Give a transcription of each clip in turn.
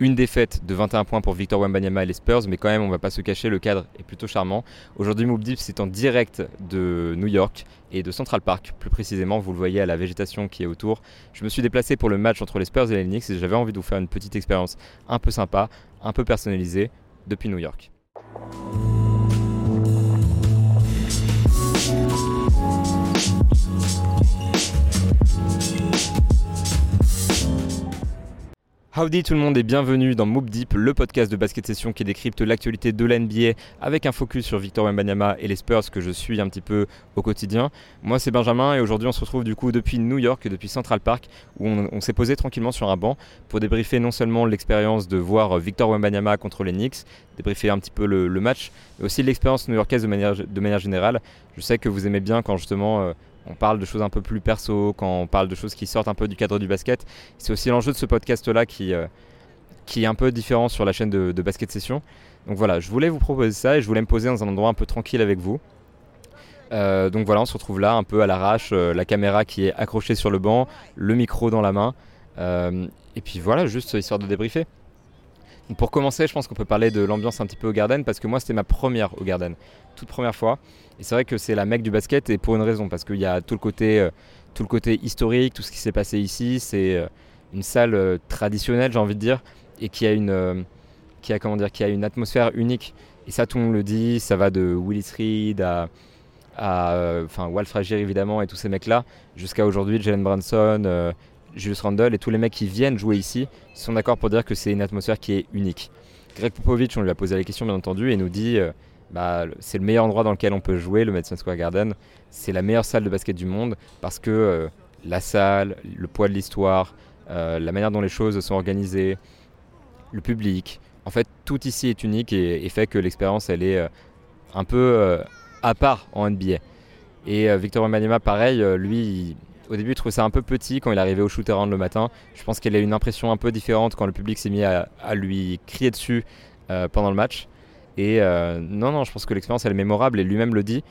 une défaite de 21 points pour Victor Wembanyama et les Spurs, mais quand même, on va pas se cacher, le cadre est plutôt charmant. Aujourd'hui, Moop Deep, c'est en direct de New York et de Central Park, plus précisément, vous le voyez à la végétation qui est autour. Je me suis déplacé pour le match entre les Spurs et les Knicks et j'avais envie de vous faire une petite expérience un peu sympa, un peu personnalisée depuis New York. Howdy tout le monde et bienvenue dans Moop Deep, le podcast de basket session qui décrypte l'actualité de la NBA avec un focus sur Victor Wembanyama et les Spurs que je suis un petit peu au quotidien. Moi c'est Benjamin et aujourd'hui on se retrouve du coup depuis New York depuis Central Park où on, s'est posé tranquillement sur un banc pour débriefer non seulement l'expérience de voir Victor Wembanyama contre les Knicks, débriefer un petit peu le, match, mais aussi l'expérience new-yorkaise de manière, de manière générale. Je sais que vous aimez bien quand justement euh, on parle de choses un peu plus perso, quand on parle de choses qui sortent un peu du cadre du basket. C'est aussi l'enjeu de ce podcast-là qui, euh, qui est un peu différent sur la chaîne de, Basket Session. Donc voilà, je voulais vous proposer ça et je voulais me poser dans un endroit un peu tranquille avec vous. Euh, donc voilà, on se retrouve là un peu à l'arrache, euh, la caméra qui est accrochée sur le banc, le micro dans la main. et puis voilà, juste histoire de débriefer. pour commencer, je pense qu'on peut parler de l'ambiance un petit peu au Garden parce que moi c'était ma première au Garden, toute première fois. Et c'est vrai que c'est la mecque du basket et pour une raison, parce qu'il y a tout le côté, euh, tout le côté historique, tout ce qui s'est passé ici. C'est euh, une salle euh, traditionnelle, j'ai envie de dire, et qui a une, qui a comment dire, qui a une atmosphère unique. Et ça, tout le monde le dit. Ça va de Willis Reed à, enfin Walt Frazier évidemment et tous ces mecs-là, jusqu'à aujourd'hui Jalen Branson, Julius Randle et tous les mecs qui viennent jouer ici sont d'accord pour dire que c'est une atmosphère qui est unique. Greg Popovich, on lui a posé la question bien entendu et nous dit bah, c'est le meilleur endroit dans lequel on peut jouer, le Madison Square Garden. C'est la meilleure salle de basket du monde parce que euh, la salle, le poids de l'histoire, euh, la manière dont les choses sont organisées, le public, en fait, tout ici est unique et, fait que l'expérience, elle est euh, un peu à part en NBA. Et Victor Wembanyama, pareil, lui, au début, il trouvait ça un peu petit quand il arrivait au shoot around le matin. Je pense qu'il a eu une impression un peu différente quand le public s'est mis à, à, lui crier dessus pendant le match. Et euh, non, non, je pense que l'expérience elle est mémorable et lui-même le dit.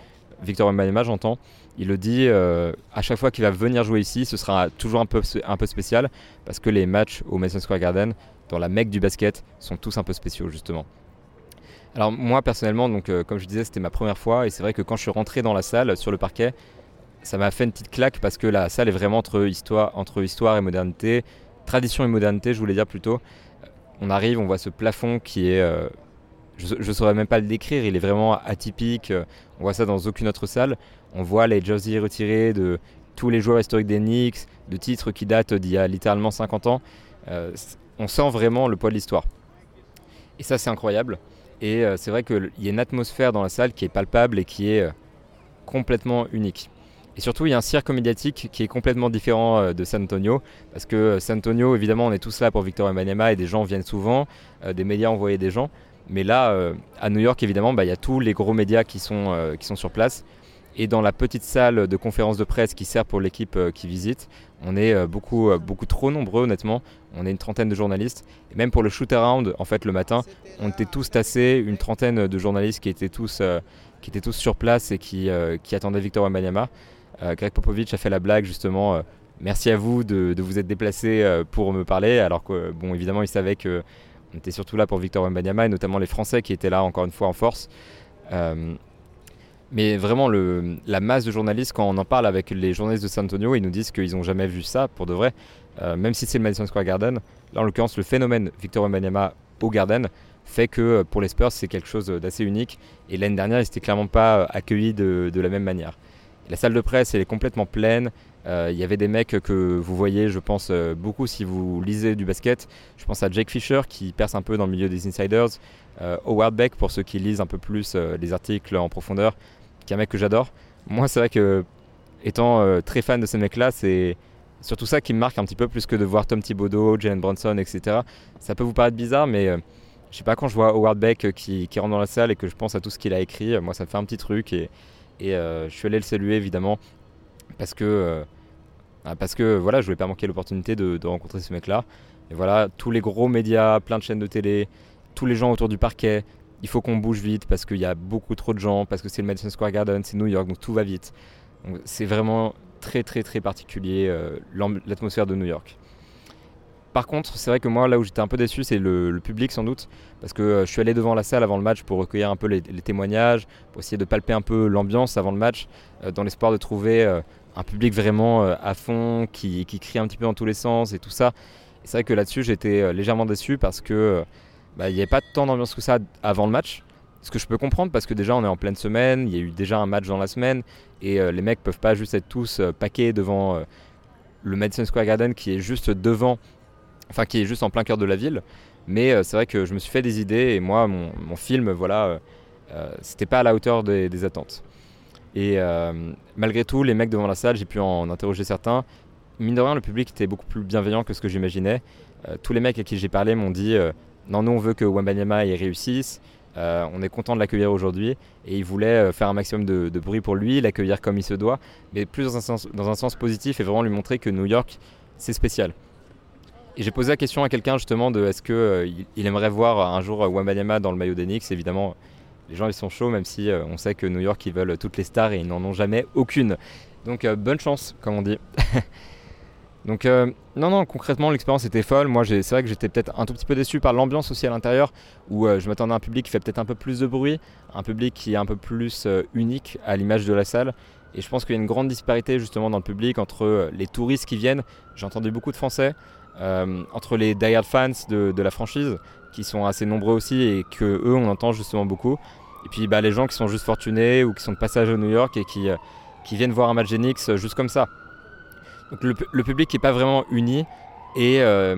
Victor Wembanyama, j'entends, il le dit euh, à chaque fois qu'il va venir jouer ici, ce sera toujours un peu, un peu spécial parce que les matchs au Madison Square Garden, dans la mecque du basket, sont tous un peu spéciaux justement. Alors moi personnellement, donc euh, comme je disais, c'était ma première fois et c'est vrai que quand je suis rentré dans la salle sur le parquet, ça m'a fait une petite claque parce que la salle est vraiment entre histoire, entre histoire et modernité, tradition et modernité, je voulais dire plutôt. On arrive, on voit ce plafond qui est je ne saurais même pas le décrire, il est vraiment atypique. On voit ça dans aucune autre salle. On voit les jerseys retirés de tous les joueurs historiques des Knicks, de titres qui datent d'il y a littéralement 50 ans. Euh, on sent vraiment le poids de l'histoire. Et ça, c'est incroyable. Et euh, c'est vrai qu'il y a une atmosphère dans la salle qui est palpable et qui est euh, complètement unique. Et surtout, il y a un cirque médiatique qui est complètement différent de San Antonio. Parce que San Antonio, évidemment, on est tous là pour Victor Wembanyama et des gens viennent souvent. des médias envoyaient des gens. Mais là, euh, à New York, évidemment, bah, il y a tous les gros médias qui sont, euh, qui sont sur place. Et dans la petite salle de conférence de presse qui sert pour l'équipe euh, qui visite, on est beaucoup, beaucoup trop nombreux, honnêtement. On est une trentaine de journalistes. Et même pour le shoot-around, en fait, le matin, on était tous tassés, une trentaine de journalistes qui étaient tous, qui étaient tous sur place et qui, qui attendaient Victor Wembanyama. Greg Popovich a fait la blague, justement. Merci à vous de, de vous être déplacés pour me parler, alors que, bon, évidemment, il savait que on était surtout là pour Victor Wembanyama et notamment les Français qui étaient là encore une fois en force. Euh, mais vraiment, la masse de journalistes, quand on en parle avec les journalistes de San Antonio, ils nous disent qu'ils n'ont jamais vu ça pour de vrai. Euh, même si c'est le Madison Square Garden, là en l'occurrence, le phénomène Victor Wembanyama au Garden fait que euh, pour les Spurs, c'est quelque chose d'assez unique. Et l'année dernière, ils n'étaient clairement pas accueillis de, de la même manière. La salle de presse, elle est complètement pleine. Euh, il y avait des mecs que vous voyez, je pense, euh, beaucoup si vous lisez du basket. Je pense à Jake Fisher qui perce un peu dans le milieu des insiders. Euh, Howard Beck pour ceux qui lisent un peu plus les articles en profondeur, qui est un mec que j'adore. Moi, c'est vrai que, étant très fan de ces mecs-là, c'est surtout ça qui me marque un petit peu plus que de voir Tom Thibodeau, Jalen Bronson, etc. Ça peut vous paraître bizarre, mais je sais pas, quand je vois Howard Beck qui, rentre dans la salle et que je pense à tout ce qu'il a écrit, moi, ça me fait un petit truc et, et je suis allé le saluer évidemment parce que parce que voilà, je voulais pas manquer l'opportunité de, rencontrer ce mec-là. Et voilà, tous les gros médias, plein de chaînes de télé, tous les gens autour du parquet, il faut qu'on bouge vite parce qu'il y a beaucoup trop de gens, parce que c'est le Madison Square Garden, c'est New York, donc tout va vite. C'est vraiment très très très particulier euh, l'atmosphère de New York. par contre, c'est vrai que moi, là où j'étais un peu déçu, c'est le, public sans doute, parce que je suis allé devant la salle avant le match pour recueillir un peu les, témoignages, pour essayer de palper un peu l'ambiance avant le match, dans l'espoir de trouver un public vraiment à fond, qui, crie un petit peu dans tous les sens et tout ça. C'est vrai que là-dessus, j'étais légèrement déçu parce que bah, il n'y avait pas tant d'ambiance que ça avant le match. Ce que je peux comprendre parce que déjà on est en pleine semaine, il y a eu déjà un match dans la semaine et euh, les mecs peuvent pas juste être tous euh, paqués devant euh, le Madison Square Garden qui est juste devant, enfin qui est juste en plein cœur de la ville. Mais c'est vrai que je me suis fait des idées et moi mon, film voilà c'était pas à la hauteur des, attentes. Et malgré tout les mecs devant la salle j'ai pu en interroger certains. Mine de rien le public était beaucoup plus bienveillant que ce que j'imaginais. tous les mecs à qui j'ai parlé m'ont dit non, nous on veut que Wembanyama y réussisse. Euh, on est content de l'accueillir aujourd'hui et il voulait euh, faire un maximum de, bruit pour lui, l'accueillir comme il se doit, mais plus dans un, sens, positif et vraiment lui montrer que New York c'est spécial. Et j'ai posé la question à quelqu'un justement de est-ce qu'il euh, il aimerait voir un jour Wembanyama dans le maillot d'Enix. Évidemment, les gens ils sont chauds même si on sait que New York ils veulent toutes les stars et ils n'en ont jamais aucune. Donc bonne chance comme on dit. Donc euh, non, non, concrètement l'expérience était folle. Moi c'est vrai que j'étais peut-être un tout petit peu déçu par l'ambiance aussi à l'intérieur, où euh, je m'attendais à un public qui fait peut-être un peu plus de bruit, un public qui est un peu plus euh, unique à l'image de la salle. Et je pense qu'il y a une grande disparité justement dans le public entre les touristes qui viennent, j'ai entendu beaucoup de Français, entre les die-hard fans de, la franchise, qui sont assez nombreux aussi et que eux on entend justement beaucoup. Et puis bah, les gens qui sont juste fortunés ou qui sont de passage à New York et qui, qui viennent voir un match Genix juste comme ça. Donc le, public n'est pas vraiment uni et euh,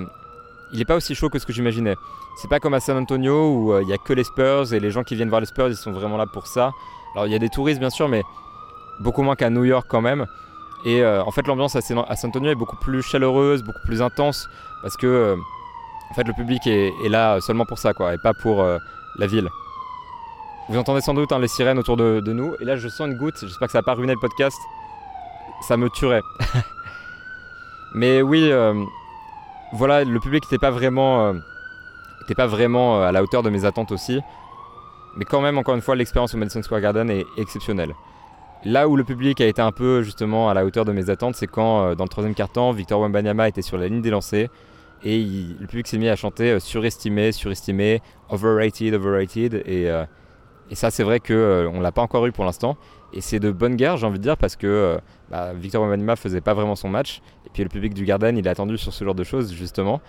il n'est pas aussi chaud que ce que j'imaginais. C'est pas comme à San Antonio où euh, il n'y a que les Spurs et les gens qui viennent voir les Spurs ils sont vraiment là pour ça. Alors il y a des touristes bien sûr mais beaucoup moins qu'à New York quand même. Et euh, en fait l'ambiance à, San Antonio est beaucoup plus chaleureuse, beaucoup plus intense parce que en fait le public est, là seulement pour ça quoi et pas pour la ville. Vous entendez sans doute hein, les sirènes autour de, nous et là je sens une goutte, j'espère que ça n'a pas ruiné le podcast. Ça me tuerait. Mais oui, euh, voilà, le public n'était pas vraiment, euh, pas vraiment euh, à la hauteur de mes attentes aussi. Mais quand même, encore une fois, l'expérience au Madison Square Garden est exceptionnelle. Là où le public a été un peu justement à la hauteur de mes attentes, c'est quand dans le troisième quart-temps, Victor Wembanyama était sur la ligne des lancers et le public s'est mis à chanter surestimé, surestimé, overrated, overrated. Et, et ça, c'est vrai qu'on ne l'a pas encore eu pour l'instant. Et c'est de bonne guerre, j'ai envie de dire, parce que bah, Victor Wembanyama faisait pas vraiment son match. Et puis le public du Garden, il a attendu sur ce genre de choses, justement.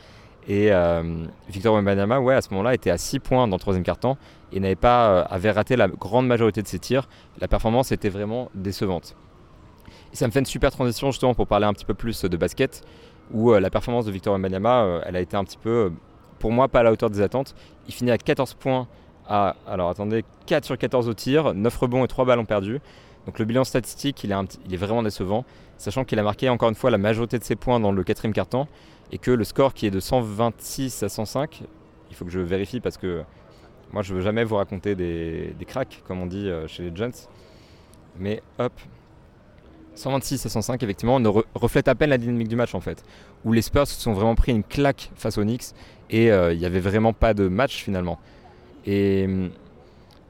Et euh, Victor Wembanyama, ouais, à ce moment-là, était à 6 points dans le troisième quart-temps et n'avait pas, euh, avait raté la grande majorité de ses tirs. La performance était vraiment décevante. Et ça me fait une super transition, justement, pour parler un petit peu plus de basket, où euh, la performance de Victor Wembanyama, elle a été un petit peu, pour moi, pas à la hauteur des attentes. Il finit à 14 points à, alors attendez, 4 sur 14 au tir, 9 rebonds et 3 ballons perdus. Donc le bilan statistique, il est, vraiment décevant, sachant qu'il a marqué encore une fois la majorité de ses points dans le quatrième quart-temps et que le score qui est de 126 à 105, il faut que je vérifie parce que moi je veux jamais vous raconter des, cracks comme on dit euh, chez les Giants, mais hop, 126 à 105 effectivement ne reflète à peine la dynamique du match en fait, où les Spurs se sont vraiment pris une claque face aux Knicks et euh, il n'y avait vraiment pas de match finalement. Et hum,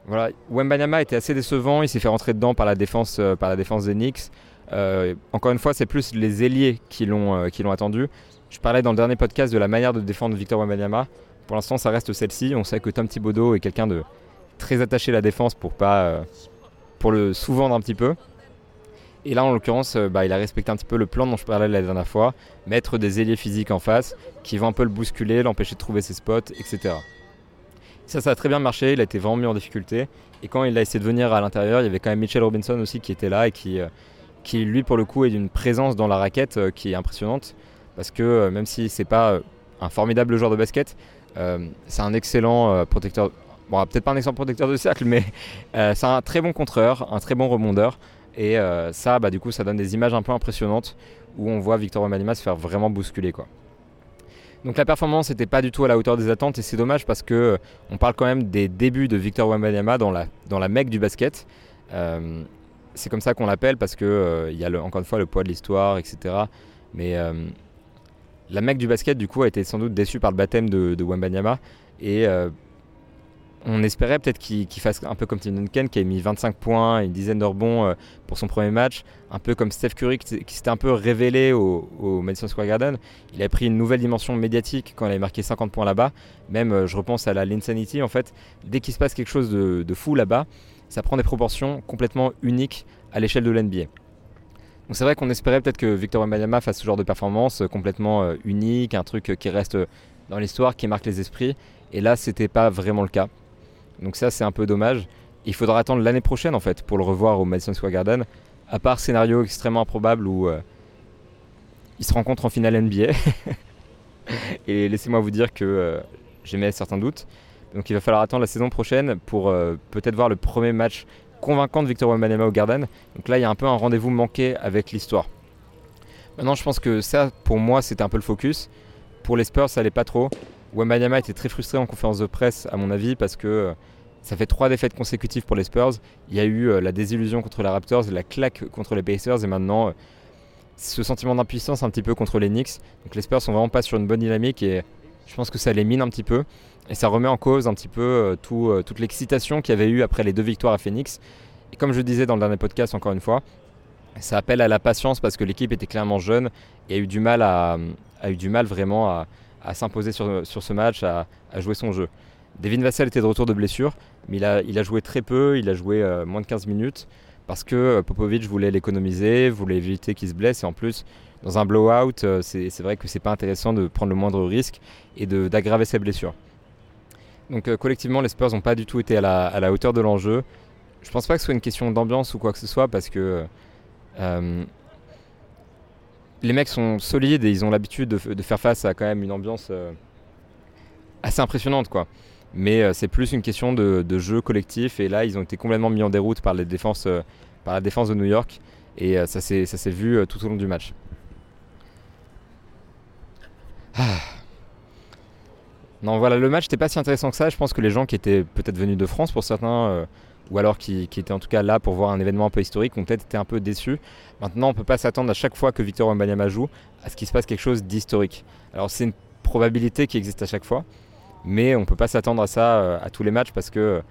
voilà, Wembanyama était assez décevant, il s'est fait rentrer dedans par la défense, euh, par la défense des Knicks. Euh, encore une fois, c'est plus les ailiers qui l'ont euh, l'ont attendu. Je parlais dans le dernier podcast de la manière de défendre Victor Wembanyama. Pour l'instant, ça reste celle-ci. On sait que Tom Thibodeau est quelqu'un de très attaché à la défense pour pas pour le sous-vendre un petit peu. Et là, en l'occurrence, bah, il a respecté un petit peu le plan dont je parlais la dernière fois, mettre des ailiers physiques en face qui vont un peu le bousculer, l'empêcher de trouver ses spots, etc. Ça, ça a très bien marché. Il a été vraiment mis en difficulté. Et quand il a essayé de venir à l'intérieur, il y avait quand même Mitchell Robinson aussi qui était là et qui, euh, lui, pour le coup, est d'une présence dans la raquette euh, qui est impressionnante. Parce que euh, même si c'est pas un formidable joueur de basket, c'est un excellent protecteur. Bon, peut-être pas un excellent protecteur de cercle, mais c'est un très bon contreur, un très bon rebondeur. Et ça, bah, du coup, ça donne des images un peu impressionnantes où on voit Victor Wembanyama se faire vraiment bousculer. Quoi. Donc la performance n'était pas du tout à la hauteur des attentes et c'est dommage parce que euh, on parle quand même des débuts de Victor Wembanyama dans la, dans la mecque du basket. Euh, c'est comme ça qu'on l'appelle parce euh, il y a encore une fois le poids de l'histoire, etc. Mais la mecque du basket du coup a été sans doute déçue par le baptême de, de Wembanyama et on espérait peut-être qu'il fasse un peu comme Tim Duncan qui a mis 25 points, une dizaine de rebonds euh, pour son premier match, un peu comme Steph Curry qui, s'était un peu révélé au, Madison Square Garden. Il a pris une nouvelle dimension médiatique quand il a marqué 50 points là-bas. Même, euh, je repense à la Linsanity, en fait, dès qu'il se passe quelque chose de, fou là-bas, ça prend des proportions complètement uniques à l'échelle de l'NBA. Donc c'est vrai qu'on espérait peut-être que Victor Wembanyama fasse ce genre de performance euh, complètement unique, un truc qui reste dans l'histoire, qui marque les esprits. Et là, c'était pas vraiment le cas. Donc ça, c'est un peu dommage. Il faudra attendre l'année prochaine, en fait, pour le revoir au Madison Square Garden. À part scénario extrêmement improbable où euh, ils se rencontrent en finale NBA. Et laissez-moi vous dire que euh, j'émets certains doutes. Donc il va falloir attendre la saison prochaine pour euh, peut-être voir le premier match convaincant de Victor Wembanyama au Garden. Donc là, il y a un peu un rendez-vous manqué avec l'histoire. Maintenant, je pense que ça, pour moi, c'était un peu le focus. Pour les Spurs, ça allait pas trop. Wembanyama était très frustré en conférence de presse, à mon avis, parce que euh, ça fait trois défaites consécutives pour les Spurs. Il y a eu euh, la désillusion contre les Raptors, la claque contre les Pacers, et maintenant euh, ce sentiment d'impuissance un petit peu contre les Knicks. Donc les Spurs sont vraiment pas sur une bonne dynamique et je pense que ça les mine un petit peu. Et ça remet en cause un petit peu toute l'excitation qu'il y avait eu après les deux victoires à Phoenix. Et comme je disais dans le dernier podcast, encore une fois, ça appelle à la patience parce que l'équipe était clairement jeune et a eu du mal, à, a eu du mal vraiment à, à s'imposer sur, sur, ce match, à, jouer son jeu. Devin Vassell était de retour de blessure, mais il a, il a joué très peu, il a joué euh, moins de 15 minutes parce que euh, Popovic voulait l'économiser, voulait éviter qu'il se blesse et en plus dans un blowout, euh, c'est vrai que c'est pas intéressant de prendre le moindre risque et d'aggraver ses blessures. Donc collectivement, les Spurs n'ont pas du tout été à la, à la hauteur de l'enjeu. Je pense pas que ce soit une question d'ambiance ou quoi que ce soit parce que les mecs sont solides et ils ont l'habitude de, faire face à quand même une ambiance euh, assez impressionnante quoi. Mais euh, c'est plus une question de, jeu collectif et là ils ont été complètement mis en déroute par, euh, la défense de New York et ça s'est vu tout au long du match. Ah. Non voilà le match n'était pas si intéressant que ça. Je pense que les gens qui étaient peut-être venus de France pour certains ou alors qui, étaient en tout cas là pour voir un événement un peu historique, ont peut-être été un peu déçus. Maintenant, on ne peut pas s'attendre à chaque fois que Victor Wembanyama joue à ce qu'il se passe quelque chose d'historique. Alors c'est une probabilité qui existe à chaque fois, mais on ne peut pas s'attendre à ça euh, à tous les matchs parce que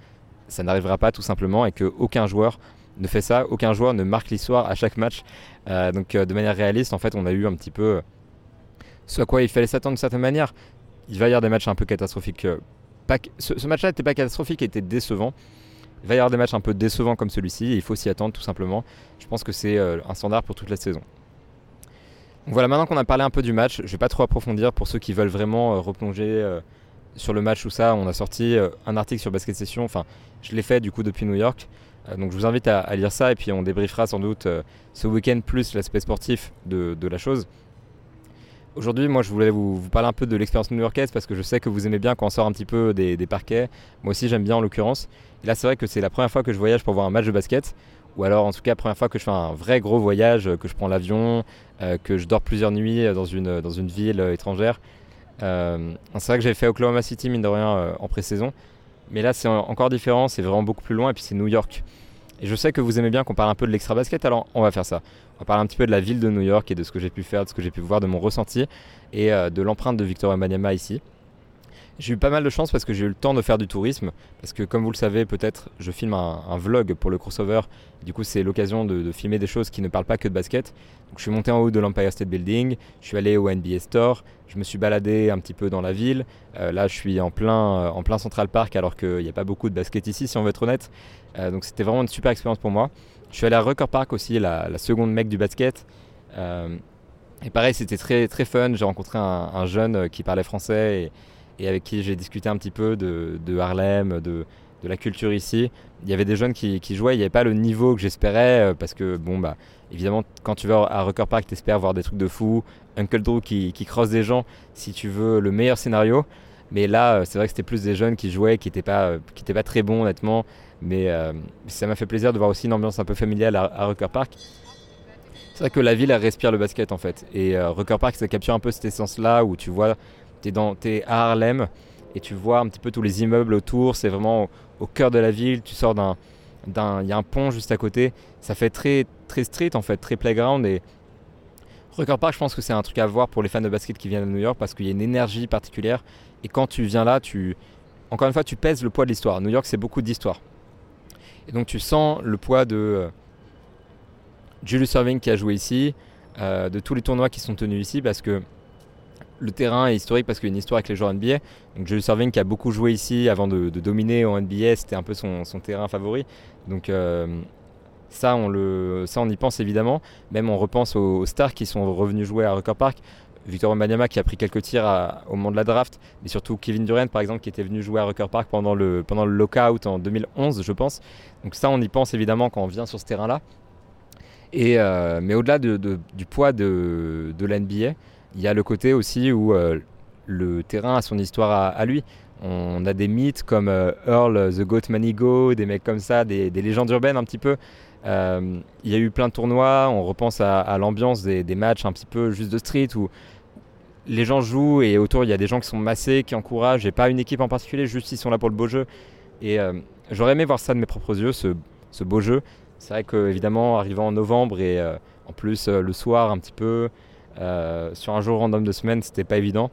ça n'arrivera pas tout simplement et qu'aucun joueur ne fait ça, aucun joueur ne marque l'histoire à chaque match. Euh, donc euh, de manière réaliste, en fait, on a eu un petit peu ce à quoi il fallait s'attendre de certaine manière. Il va y avoir des matchs un peu catastrophiques. ce, ce match-là n'était pas catastrophique, il était décevant. Il va y avoir des matchs un peu décevants comme celui-ci, il faut s'y attendre tout simplement. Je pense que c'est euh, un standard pour toute la saison. voilà, maintenant qu'on a parlé un peu du match, je ne vais pas trop approfondir pour ceux qui veulent vraiment euh, replonger euh, sur le match ou ça. On a sorti un article sur Basket Session, enfin je l'ai fait du coup depuis New York. donc je vous invite à, lire ça et puis on débriefera sans doute ce week-end plus l'aspect sportif de, la chose. Aujourd'hui, moi, je voulais vous, parler un peu de l'expérience new-yorkaise parce que je sais que vous aimez bien quand on sort un petit peu des, parquets. Moi aussi, j'aime bien en l'occurrence. Là, c'est vrai que c'est la première fois que je voyage pour voir un match de basket. Ou alors, en tout cas, la première fois que je fais un vrai gros voyage, que je prends l'avion, euh, que je dors plusieurs nuits dans une, dans une ville étrangère. Euh, c'est vrai que j'avais fait Oklahoma City, mine de rien, euh, en pré-saison. Mais là, c'est encore différent, c'est vraiment beaucoup plus loin, et puis c'est New York. Et je sais que vous aimez bien qu'on parle un peu de l'extra basket, alors on va faire ça. On va parler un petit peu de la ville de New York et de ce que j'ai pu faire, de ce que j'ai pu voir, de mon ressenti et de l'empreinte de Victor Wembanyama ici. J'ai eu pas mal de chance parce que j'ai eu le temps de faire du tourisme. Parce que, comme vous le savez, peut-être, je filme un, vlog pour le crossover. Du coup, c'est l'occasion de, filmer des choses qui ne parlent pas que de basket. Donc, je suis monté en haut de l'Empire State Building. Je suis allé au NBA Store. Je me suis baladé un petit peu dans la ville. Euh, là, je suis en plein, euh, en plein Central Park alors qu'il n'y a pas beaucoup de basket ici, si on veut être honnête. Euh, donc, c'était vraiment une super expérience pour moi. Je suis allé à Rucker Park aussi, la, seconde mec du basket. et pareil, c'était très, très fun. J'ai rencontré un, un, jeune qui parlait français. Et avec qui j'ai discuté un petit peu de, Harlem, de, la culture ici. Il y avait des jeunes qui, jouaient, il n'y avait pas le niveau que j'espérais euh, parce que, bon, bah, évidemment, quand tu vas à Rucker Park, tu espères voir des trucs de fou. Uncle Drew qui, qui crosse des gens si tu veux le meilleur scénario. Mais là, euh, c'est vrai que c'était plus des jeunes qui jouaient, qui n'étaient pas, euh, pas très bons, honnêtement. Mais ça m'a fait plaisir de voir aussi une ambiance un peu familiale à, à Rucker Park. C'est vrai que la ville, elle respire le basket en fait. Et Rucker Park, ça capture un peu cette essence-là où tu vois tu es, à Harlem et tu vois un petit peu tous les immeubles autour. C'est vraiment au, cœur de la ville. Tu sors d'un. Il y a un pont juste à côté. Ça fait très, très street en fait, très playground. Et Record Park, je pense que c'est un truc à voir pour les fans de basket qui viennent à New York parce qu'il y a une énergie particulière. Et quand tu viens là, tu, encore une fois, tu pèses le poids de l'histoire. New York, c'est beaucoup d'histoire. Et donc tu sens le poids de euh, Julius Irving qui a joué ici, euh, de tous les tournois qui sont tenus ici, parce que le terrain est historique parce qu'il y a une histoire avec les joueurs NBA. Donc Julius Irving qui a beaucoup joué ici avant de, dominer en NBA, c'était un peu son, terrain favori. Donc euh, ça, on le, ça, on y pense évidemment. Même on repense aux, stars qui sont revenus jouer à Rucker Park. Victor Wembanyama qui a pris quelques tirs au moment de la draft, mais surtout Kevin Durant par exemple qui était venu jouer à Rucker Park pendant le, pendant le lockout en 2011 je pense. Donc ça on y pense évidemment quand on vient sur ce terrain-là. Et, euh, mais au-delà de, du poids de, de l'NBA, il y a le côté aussi où euh, le terrain a son histoire à, lui. On a des mythes comme euh, Earl the Goat Manigo, des mecs comme ça, des, légendes urbaines un petit peu. il y a eu plein de tournois, on repense à, l'ambiance des, matchs un petit peu juste de street où les gens jouent et autour il y a des gens qui sont massés, qui encouragent, et pas une équipe en particulier, juste ils sont là pour le beau jeu. Et euh, j'aurais aimé voir ça de mes propres yeux, ce, beau jeu. C'est vrai qu'évidemment, arrivant en novembre et euh, en plus euh, le soir un petit peu, sur un jour random de semaine, c'était pas évident.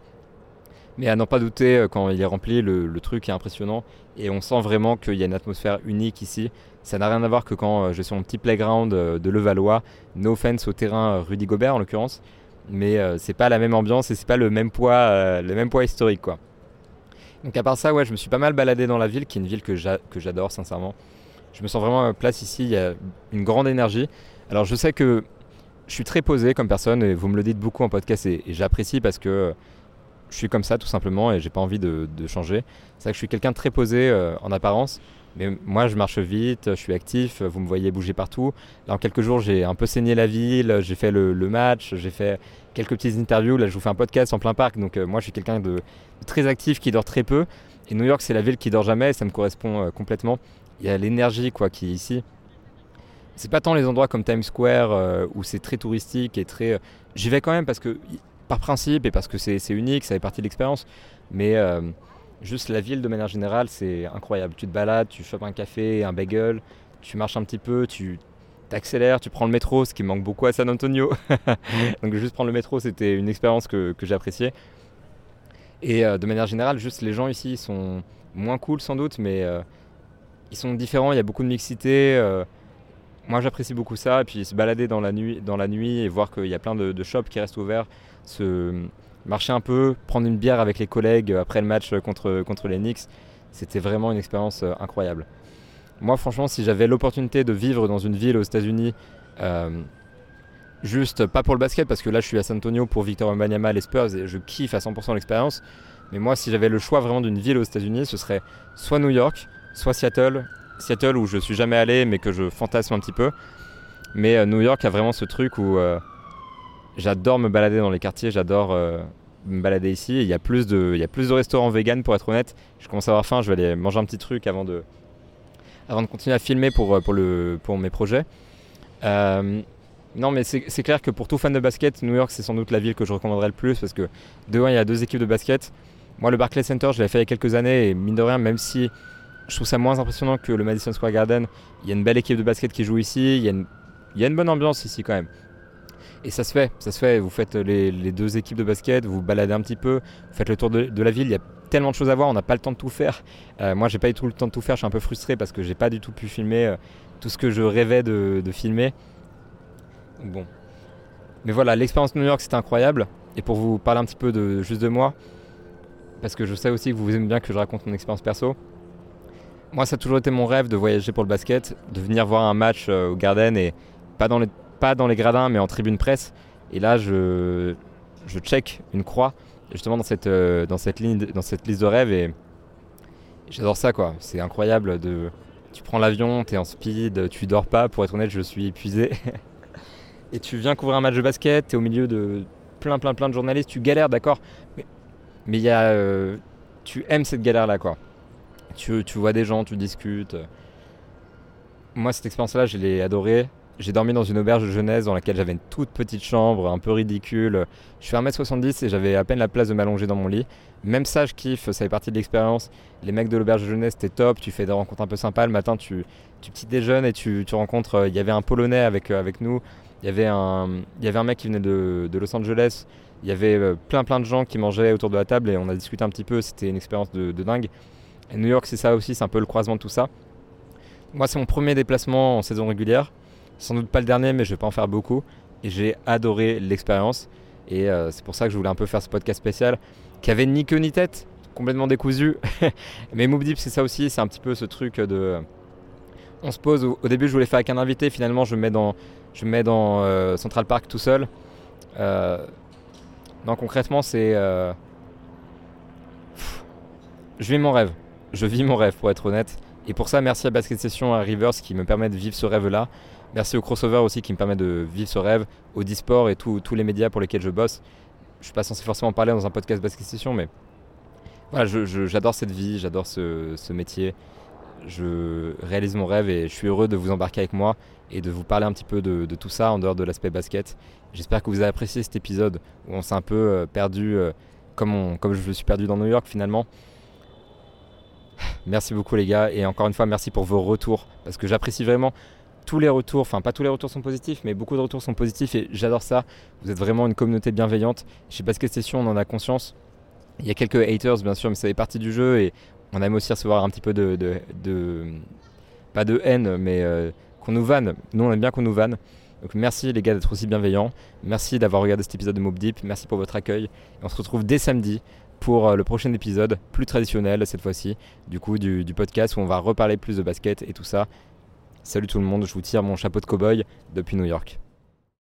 Mais à n'en pas douter, quand il est rempli, le, truc est impressionnant et on sent vraiment qu'il y a une atmosphère unique ici. Ça n'a rien à voir que quand je suis sur mon petit playground de Levallois, no offense au terrain Rudy Gobert en l'occurrence, mais euh, c'est pas la même ambiance et c'est pas le même poids, euh, le même poids historique quoi. Donc à part ça, ouais, je me suis pas mal baladé dans la ville, qui est une ville que j'adore sincèrement. Je me sens vraiment à place ici, il y a une grande énergie. Alors je sais que je suis très posé comme personne et vous me le dites beaucoup en podcast et, j'apprécie parce que je suis comme ça tout simplement et j'ai pas envie de, changer. C'est vrai que je suis quelqu'un de très posé euh, en apparence, mais moi, je marche vite, je suis actif, vous me voyez bouger partout. Là, en quelques jours, j'ai un peu saigné la ville, j'ai fait le, match, j'ai fait quelques petites interviews. Là, je vous fais un podcast en plein parc. Donc, euh, moi, je suis quelqu'un de, très actif qui dort très peu. Et New York, c'est la ville qui dort jamais et ça me correspond euh, complètement. Il y a l'énergie quoi qui est ici. C'est pas tant les endroits comme Times Square euh, où c'est très touristique et très. J'y vais quand même parce que, par principe et parce que c'est unique, ça fait partie de l'expérience. Mais Juste la ville de manière générale, c'est incroyable. Tu te balades, tu chopes un café, un bagel, tu marches un petit peu, tu t'accélères, tu prends le métro, ce qui manque beaucoup à San Antonio. Donc juste prendre le métro, c'était une expérience que, que j'appréciais. Et euh, de manière générale, juste les gens ici sont moins cool sans doute, mais euh, ils sont différents, il y a beaucoup de mixité. Moi j'apprécie beaucoup ça, et puis se balader dans la nuit, dans la nuit et voir qu'il y a plein de, de shops qui restent ouverts, se, marcher un peu, prendre une bière avec les collègues après le match contre, contre les Knicks, c'était vraiment une expérience euh, incroyable. Moi, franchement, si j'avais l'opportunité de vivre dans une ville aux États-Unis, euh, juste pas pour le basket, parce que là, je suis à San Antonio pour Victor Wembanyama, les Spurs, et je kiffe à 100% l'expérience. Mais moi, si j'avais le choix vraiment d'une ville aux États-Unis, ce serait soit New York, soit Seattle. Seattle où je suis jamais allé, mais que je fantasme un petit peu. Mais euh, New York a vraiment ce truc où J'adore me balader dans les quartiers, j'adore euh, me balader ici. Il y, a plus de, il y a plus de restaurants vegan pour être honnête. Je commence à avoir faim, je vais aller manger un petit truc avant de, avant de continuer à filmer pour, euh, pour, le, pour mes projets. Euh, non, mais c'est clair que pour tout fan de basket, New York, c'est sans doute la ville que je recommanderais le plus parce que de il y a deux équipes de basket. Moi, le Barclays Center, je l'ai fait il y a quelques années et mine de rien, même si je trouve ça moins impressionnant que le Madison Square Garden, il y a une belle équipe de basket qui joue ici, il y a une, bonne ambiance ici quand même. Et ça se fait, ça se fait. Vous faites les, deux équipes de basket, vous, vous baladez un petit peu, vous faites le tour de, la ville. Il y a tellement de choses à voir, on n'a pas le temps de tout faire. Euh, moi, j'ai pas eu tout le temps de tout faire. Je suis un peu frustré parce que j'ai pas du tout pu filmer euh, tout ce que je rêvais de, filmer. Bon, mais voilà, l'expérience New York c'était incroyable. Et pour vous parler un petit peu de juste de moi, parce que je sais aussi que vous aimez bien que je raconte mon expérience perso. Moi, ça a toujours été mon rêve de voyager pour le basket, de venir voir un match euh, au Garden et pas dans les pas dans les gradins, mais en tribune presse. Et là, je, je check une croix, justement dans cette, euh, dans cette, ligne, dans cette liste de rêves. Et j'adore ça, quoi. C'est incroyable. De, tu prends l'avion, tu es en speed, tu dors pas. Pour être honnête, je suis épuisé. et tu viens couvrir un match de basket, tu es au milieu de plein, plein, plein de journalistes. Tu galères, d'accord. Mais il y a, euh, tu aimes cette galère-là, quoi. Tu, tu vois des gens, tu discutes. Moi, cette expérience-là, je l'ai adorée. J'ai dormi dans une auberge de jeunesse dans laquelle j'avais une toute petite chambre, un peu ridicule. Je fais 1m70 et j'avais à peine la place de m'allonger dans mon lit. Même ça, je kiffe, ça fait partie de l'expérience. Les mecs de l'auberge de jeunesse, c'était top. Tu fais des rencontres un peu sympas. Le matin, tu, tu petit déjeunes et tu, tu rencontres. Euh, il y avait un Polonais avec, euh, nous. Il y, avait un, mec qui venait de, Los Angeles. Il y avait euh, plein plein de gens qui mangeaient autour de la table et on a discuté un petit peu. C'était une expérience de dingue. Et New York, c'est ça aussi, c'est un peu le croisement de tout ça. Moi, c'est mon premier déplacement en saison régulière. Sans doute pas le dernier, mais je vais pas en faire beaucoup. Et j'ai adoré l'expérience. Et euh, c'est pour ça que je voulais un peu faire ce podcast spécial qui avait ni queue ni tête, complètement décousu. mais Move Deep, c'est ça aussi, c'est un petit peu ce truc de. On se pose. Au, début, je voulais faire avec un invité. Finalement, je me mets dans, je mets dans euh, Central Park tout seul. Euh, non, concrètement, c'est. je vis mon rêve. Je vis mon rêve, pour être honnête. Et pour ça, merci à Basket Session, à Rivers qui me permet de vivre ce rêve-là. Merci au crossover aussi qui me permet de vivre ce rêve, au Disport et tous les médias pour lesquels je bosse. Je suis pas censé forcément parler dans un podcast Basket Session, mais voilà, j'adore cette vie, j'adore ce, métier. Je réalise mon rêve et je suis heureux de vous embarquer avec moi et de vous parler un petit peu de, tout ça en dehors de l'aspect basket. J'espère que vous avez apprécié cet épisode où on s'est un peu euh, perdu, euh, comme, comme je me suis perdu dans New York finalement. Merci beaucoup les gars et encore une fois merci pour vos retours parce que j'apprécie vraiment tous les retours, enfin pas tous les retours sont positifs mais beaucoup de retours sont positifs et j'adore ça. Vous êtes vraiment une communauté bienveillante. Je sais pas ce que Session on en a conscience. Il y a quelques haters bien sûr mais ça fait partie du jeu et on aime aussi recevoir un petit peu de, pas de haine mais euh, qu'on nous vanne. Nous on aime bien qu'on nous vanne. Donc merci les gars d'être aussi bienveillants. Merci d'avoir regardé cet épisode de Mob Deep. Merci pour votre accueil. On se retrouve dès samedi pour euh, le prochain épisode, plus traditionnel cette fois-ci, du coup du, podcast où on va reparler plus de basket et tout ça. Salut tout le monde, je vous tire mon chapeau de cow-boy depuis New York.